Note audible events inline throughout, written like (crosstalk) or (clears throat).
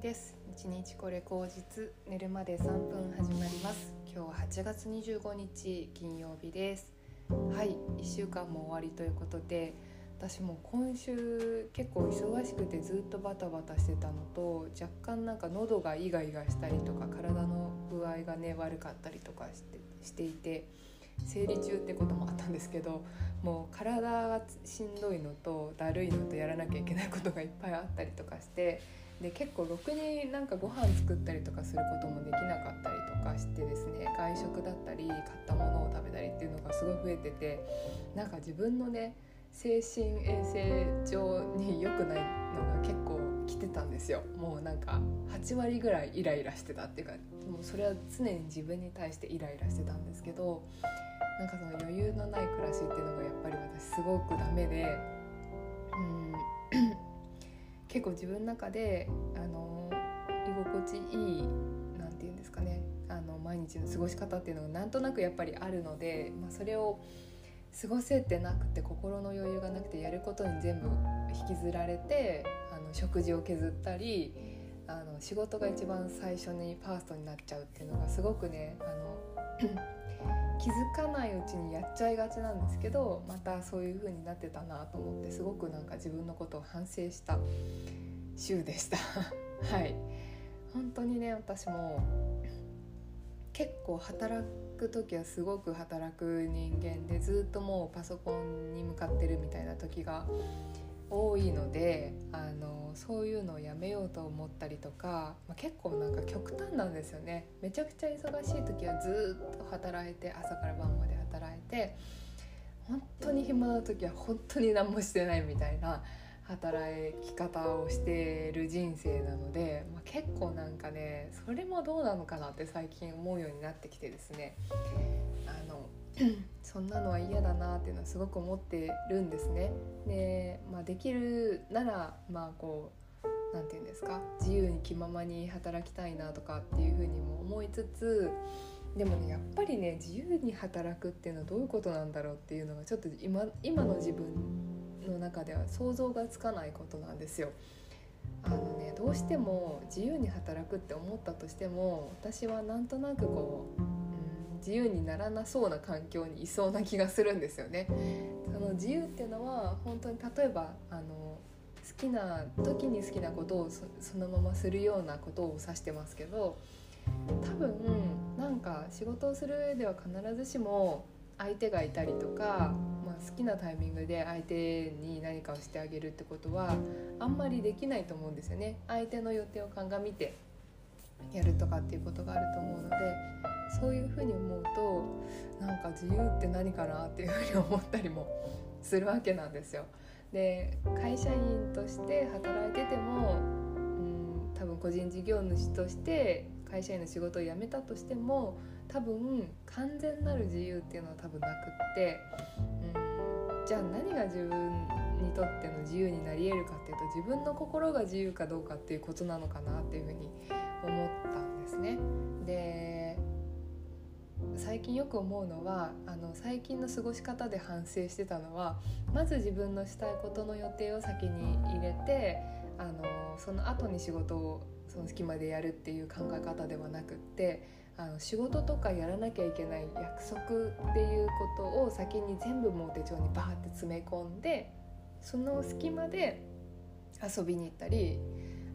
です。一日これ口実寝るまで3分始まります。今日は8月25日金曜日です。はい1週間も終わりということで私も今週結構忙しくてずっとバタバタしてたのと若干なんか喉がイガイガしたりとか体の具合がね悪かったりとかしてしていて生理中ってこともあったんですけどもう体がしんどいのとだるいのとやらなきゃいけないことがいっぱいあったりとかしてで結構ろくになんかご飯作ったりとかすることもできなかったりとかしてですね外食だったり買ったものを食べたりっていうのがすごい増えててなんか自分のね精神衛生上に良くないのが結構来てたんですよ。もうなんか8割ぐらいイライラしてたっていうかもうそれは常に自分に対してイライラしてたんですけどなんかその余裕のない暮らしっていうのがやっぱり私すごくダメでうん結構自分の中であの居心地いい何て言うんですかねあの毎日の過ごし方っていうのがなんとなくやっぱりあるので、まあ、それを過ごせてなくて心の余裕がなくてやることに全部引きずられてあの食事を削ったり仕事が一番最初にファーストになっちゃうっていうのがすごくねあの気づかないうちにやっちゃいがちなんですけどまたそういう風になってたなと思ってすごくなんか自分のことを反省した週でした。(laughs) はい。本当にね私も結構働く時はすごく働く人間でずっともうパソコンに向かってるみたいな時が多いのであのそういうのをやめようと思ったりとか、まあ、結構なんか極端なんですよね。めちゃくちゃ忙しい時はずっと働いて朝から晩まで働いて本当に暇な時は本当に何もしてないみたいな働き方をしてる人生なので、まあ、結構なんかねそれもどうなのかなって最近思うようになってきてですね。あの (clears throat) そんなのは嫌だなっていうのはすごく思ってるんですね。で、まあ、できるならまあこう何て言うんですか？自由に気ままに働きたいなとかっていうふうにも思いつつでもねやっぱりね自由に働くっていうのはどういうことなんだろうっていうのがちょっと今今の自分の中では想像がつかないことなんですよ。あのねどうしても自由に働くって思ったとしても私はなんとなくこう、自由にならなそうな環境にいそうな気がするんですよね。その自由っていうのは本当に例えばあの好きな時に好きなことをそのままするようなことを指してますけど多分なんか仕事をする上では必ずしも相手がいたりとか、まあ、好きなタイミングで相手に何かをしてあげるってことはあんまりできないと思うんですよね相手の予定を鑑みてやるとかっていうことがあると思うのでそういうふうに思うとなんか自由って何かなっていうふうに思ったりもするわけなんですよ。で会社員として働いててもうん多分個人事業主として会社員の仕事を辞めたとしても多分完全なる自由っていうのは多分なくってうんじゃあ何が自分にとっての自由になり得るかっていうと自分の心が自由かどうかっていうことなのかなっていうふうに思ったんですね。で最近よく思うのはあの最近の過ごし方で反省してたのはまず自分のしたいことの予定を先に入れてあのその後に仕事をその隙間でやるっていう考え方ではなくってあの仕事とかやらなきゃいけない約束っていうことを先に全部もう手帳にバーって詰め込んでその隙間で遊びに行ったり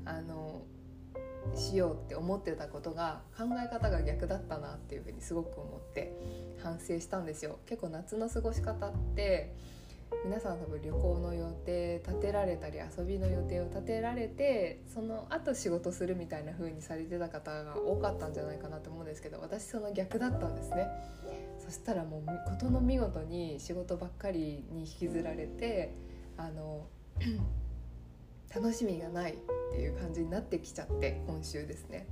あのしようって思ってたことが考え方が逆だったなっていうふうにすごく思って反省したんですよ。結構夏の過ごし方って皆さん多分旅行の予定立てられたり遊びの予定を立てられてその後仕事するみたいな風にされてた方が多かったんじゃないかなと思うんですけど私その逆だったんですねそしたらもう事の見事に仕事ばっかりに引きずられてあの楽しみがないっていう感じになってきちゃって今週ですね。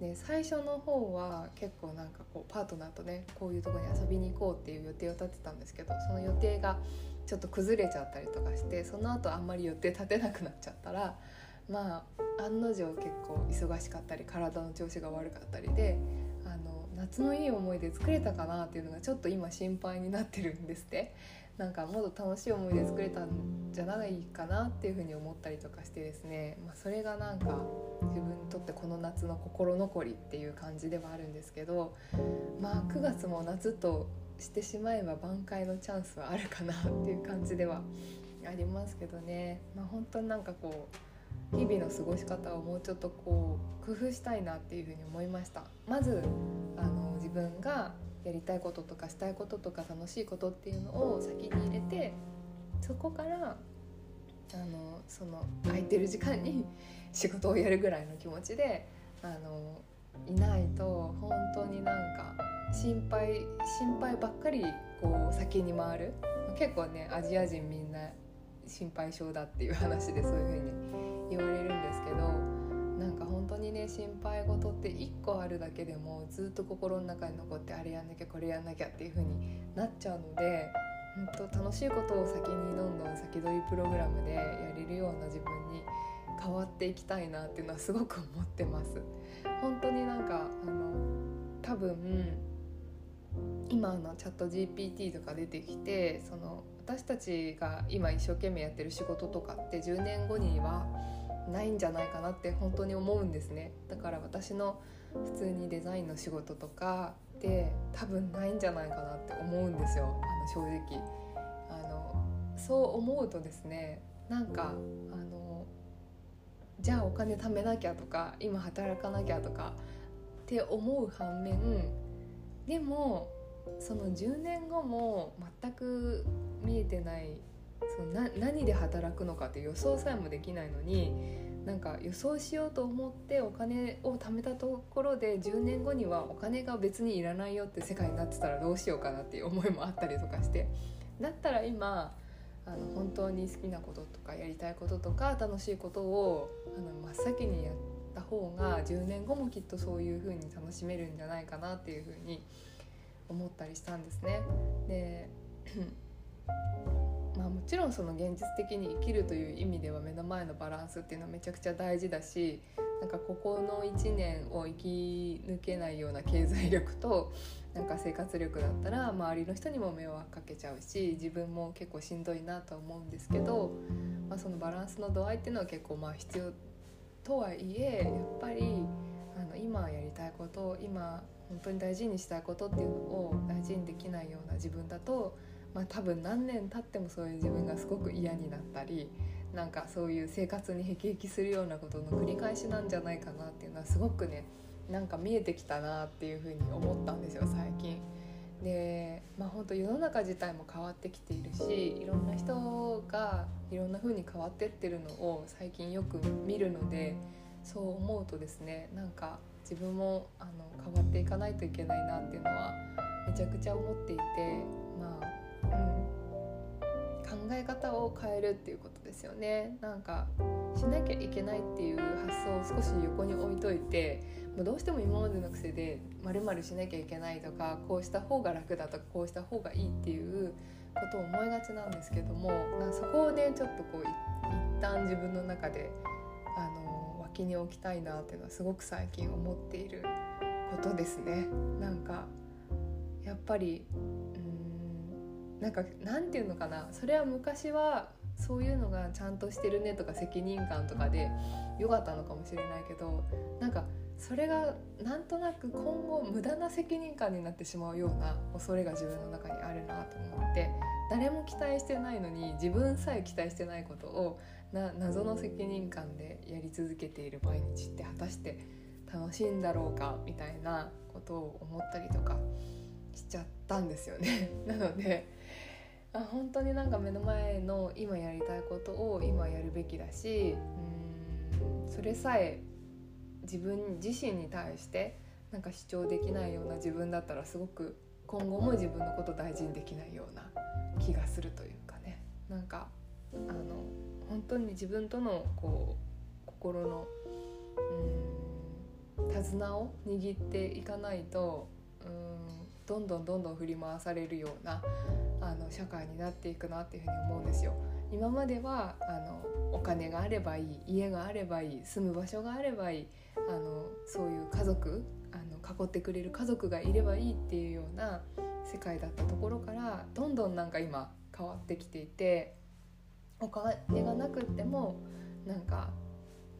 で最初の方は結構なんかこうパートナーとねこういうとこに遊びに行こうっていう予定を立てたんですけどその予定がちょっと崩れちゃったりとかしてその後あんまり予定立てなくなっちゃったらまあ案の定結構忙しかったり体の調子が悪かったりであの夏のいい思い出作れたかなっていうのがちょっと今心配になってるんですってなんかもっと楽しい思い出作れたんじゃないかなっていうふうに思ったりとかしてですね、まあ、それがなんか自分にとってこの夏の心残りっていう感じではあるんですけどまあ9月も夏としてしまえば挽回のチャンスはあるかなっていう感じではありますけどね、まあ、本当になんかこう日々の過ごし方をもうちょっとこう工夫したいなっていうふうに思いました。まずあの自分がやりたいこととかしたいこととか楽しいことっていうのを先に入れてそこからあのその空いてる時間に (laughs) 仕事をやるぐらいの気持ちであのいないと本当になんか心配心配ばっかりこう先に回る。結構ねアジア人みんな心配性だっていう話でそういう風に言われるんですけど本当にね心配事って1個あるだけでもずっと心の中に残ってあれやんなきゃこれやんなきゃっていう風になっちゃうので本当楽しいことを先にどんどん先取りプログラムでやれるような自分に変わっていきたいなっていうのはすごく思ってます。本当になんかあの多分今のチャット GPT とか出てきてその私たちが今一生懸命やってる仕事とかって10年後にはないんじゃないかなって本当に思うんですね。だから私の普通にデザインの仕事とかって多分ないんじゃないかなって思うんですよ。あの正直。あのそう思うとですねなんかあのじゃあお金貯めなきゃとか今働かなきゃとかって思う反面でもその10年後も全く見えてないそのな何で働くのかって予想さえもできないのになんか予想しようと思ってお金を貯めたところで10年後にはお金が別にいらないよって世界になってたらどうしようかなっていう思いもあったりとかしてだったら今あの本当に好きなこととかやりたいこととか楽しいことをあの真っ先にやった方が10年後もきっとそういう風に楽しめるんじゃないかなっていう風に思ったりしたんですね。でまあ、もちろんその現実的に生きるという意味では目の前のバランスっていうのはめちゃくちゃ大事だしなんかここの1年を生き抜けないような経済力となんか生活力だったら周りの人にも迷惑かけちゃうし自分も結構しんどいなと思うんですけど、まあ、そのバランスの度合いっていうのは結構まあ必要とはいえやっぱりあの今やりたいこと今本当に大事にしたいことっていうのを大事にできないような自分だとまあ、多分何年経ってもそういう自分がすごく嫌になったりなんかそういう生活に辟易するようなことの繰り返しなんじゃないかなっていうのはすごくねなんか見えてきたなっていうふうに思ったんですよ最近。でまあ本当世の中自体も変わってきているしいろんな人がいろんな風に変わってってるのを最近よく見るのでそう思うとですねなんか自分もあの変わっていかないといけないなっていうのはめちゃくちゃ思っていてまあ考え方を変えるっていうことですよねなんかしなきゃいけないっていう発想を少し横に置いといてもうどうしても今までの癖でまるしなきゃいけないとかこうした方が楽だとかこうした方がいいっていうことを思いがちなんですけどもそこをねちょっとこう一旦自分の中であの脇に置きたいなっていうのはすごく最近思っていることですね。なんかやっぱりなんかなんていうのかなそれは昔はそういうのがちゃんとしてるねとか責任感とかで良かったのかもしれないけどなんかそれがなんとなく今後無駄な責任感になってしまうような恐れが自分の中にあるなと思って誰も期待してないのに自分さえ期待してないことをな謎の責任感でやり続けている毎日って果たして楽しいんだろうかみたいなことを思ったりとかしちゃったんですよね。(laughs) なのであ本当になんか目の前の今やりたいことを今やるべきだしうんそれさえ自分自身に対してなんか主張できないような自分だったらすごく今後も自分のこと大事にできないような気がするというかね。なんかあの本当に自分とのこう心のうん手綱を握っていかないとうんどんどんどんどん振り回されるようなあの社会になっていくなっていうふうに思うんですよ。今まではあのお金があればいい家があればいい住む場所があればいいあのそういう家族あの囲ってくれる家族がいればいいっていうような世界だったところからどんどんなんか今変わってきていてお金がなくってもなんか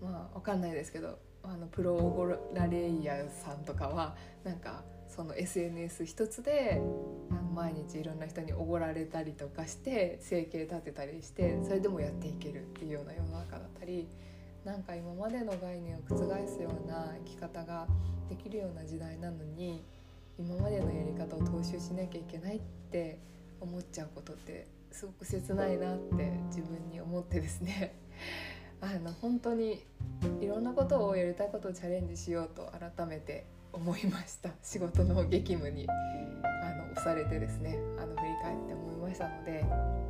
まあ分かんないですけどあのプロオゴラレイヤーさんとかはなんかその SNS 一つで毎日いろんな人におごられたりとかして生計立てたりしてそれでもやっていけるっていうような世の中だったりなんか今までの概念を覆すような生き方ができるような時代なのに今までのやり方を踏襲しなきゃいけないって思っちゃうことってすごく切ないなって自分に思ってですね。(laughs) あの本当にいろんなことをやりたいことをチャレンジしようと改めて思いました。仕事の激務にあの押されてですねあの振り返って思いましたので、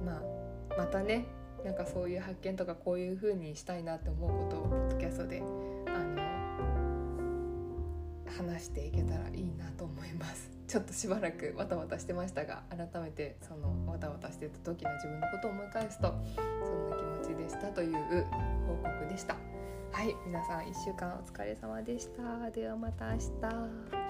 まあ、またねなんかそういう発見とかこういう風にしたいなって思うことをポッドキャストであの話していけたらいいなと思います。ちょっとしばらくわたわたしてましたが改めてそのわたわたしてた時の自分のことを思い返すとそんな気持ちでしたという報告でした。はい皆さん1週間お疲れ様でした。ではまた明日。